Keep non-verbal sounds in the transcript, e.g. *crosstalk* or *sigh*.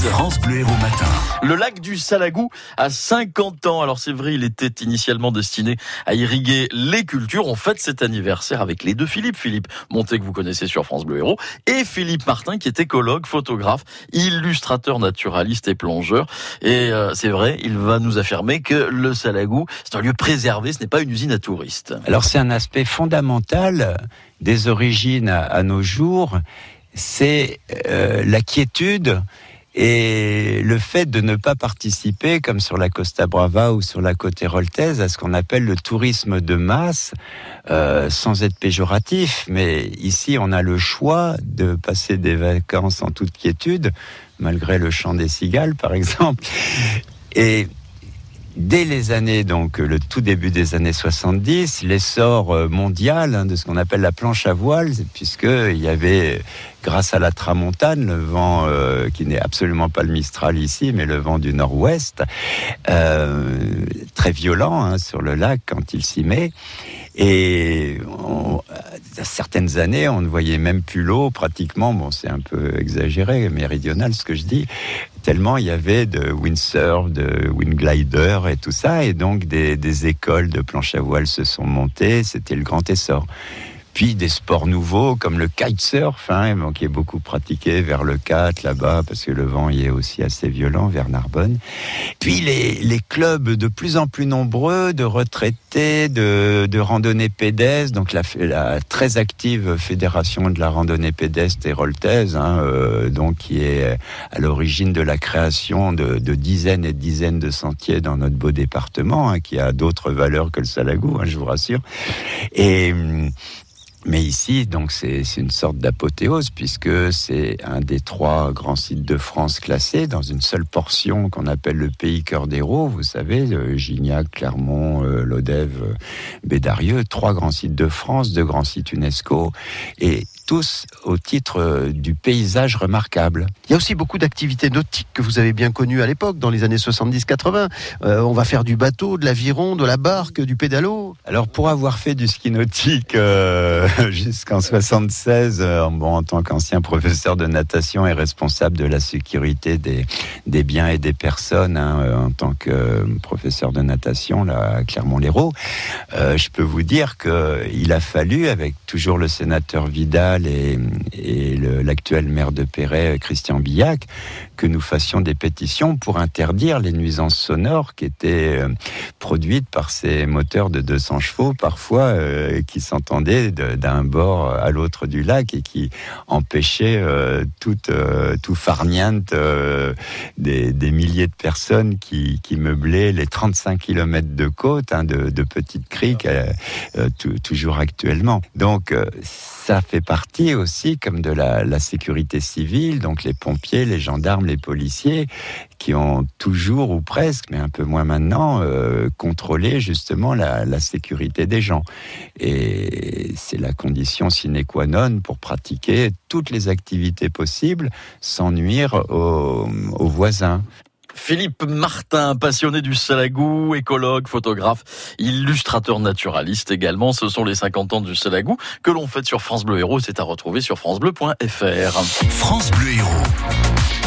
France Bleu Héros Matin. Le lac du Salagou a 50 ans. Alors c'est vrai, il était initialement destiné à irriguer les cultures. On fête cet anniversaire avec les deux Philippe. Philippe Monté que vous connaissez sur France Bleu Héros et Philippe Martin qui est écologue, photographe, illustrateur naturaliste et plongeur. Et euh, c'est vrai, il va nous affirmer que le Salagou, c'est un lieu préservé, ce n'est pas une usine à touristes. Alors c'est un aspect fondamental des origines à, à nos jours, c'est euh, la quiétude et le fait de ne pas participer, comme sur la Costa Brava ou sur la côte héroltaise, à ce qu'on appelle le tourisme de masse, euh, sans être péjoratif, mais ici on a le choix de passer des vacances en toute quiétude, malgré le chant des cigales par *laughs* exemple. Et dès les années, donc le tout début des années 70, l'essor euh, mondial hein, de ce qu'on appelle la planche à voile, puisqu'il y avait, grâce à la tramontane, le vent euh, qui n'est absolument pas le Mistral ici, mais le vent du nord-ouest, euh, très violent hein, sur le lac quand il s'y met. Et certaines années, on ne voyait même plus l'eau pratiquement. Bon, c'est un peu exagéré, méridional ce que je dis. Tellement il y avait de windsurf, de windglider et tout ça. Et donc des, des écoles de planche à voile se sont montées. C'était le grand essor. Puis des sports nouveaux comme le kitesurf, hein, qui est beaucoup pratiqué vers le 4 là-bas, parce que le vent y est aussi assez violent vers Narbonne. Puis les, clubs de plus en plus nombreux de retraités, de, de randonnée pédestre, donc la, très active fédération de la randonnée pédestre héroltaise, hein, euh, donc qui est à l'origine de la création de, dizaines et dizaines de sentiers dans notre beau département, hein, qui a d'autres valeurs que le Salagou, hein, je vous rassure. Et mais ici, donc, c'est une sorte d'apothéose puisque c'est un des trois grands sites de France classés dans une seule portion qu'on appelle le pays cœur d'héros. Vous savez, Gignac, Clermont, euh, Lodève, Bédarieux, trois grands sites de France, deux grands sites UNESCO. Et tous au titre euh, du paysage remarquable. Il y a aussi beaucoup d'activités nautiques que vous avez bien connues à l'époque, dans les années 70-80. Euh, on va faire du bateau, de l'aviron, de la barque, du pédalo. Alors pour avoir fait du ski nautique euh, *laughs* jusqu'en 76, euh, bon, en tant qu'ancien professeur de natation et responsable de la sécurité des, des biens et des personnes, hein, en tant que professeur de natation là, à Clermont-Lérault, je peux vous dire qu'il a fallu, avec toujours le sénateur Vidal, et, et l'actuel maire de Perret, Christian Billac, que nous fassions des pétitions pour interdire les nuisances sonores qui étaient euh, produites par ces moteurs de 200 chevaux, parfois, euh, qui s'entendaient d'un bord à l'autre du lac et qui empêchaient euh, toute, tout farniente des, des, milliers de personnes qui, qui, meublaient les 35 km de côte, hein, de, de petites criques, toujours actuellement. Donc, ça fait partie aussi comme de la, sécurité civile, donc les pompiers, les gendarmes, les policiers, qui ont toujours ou presque, mais un peu moins maintenant, euh, contrôlé justement la, sécurité des gens. Et c'est la condition sine qua non pour pratiquer toutes les activités possibles sans nuire aux voisins. Philippe Martin, passionné du Salagou, écologue, photographe, illustrateur naturaliste également. Ce sont les 50 ans du Salagou que l'on fête sur France Bleu Héros. C'est à retrouver sur francebleu.fr. France Bleu Héros.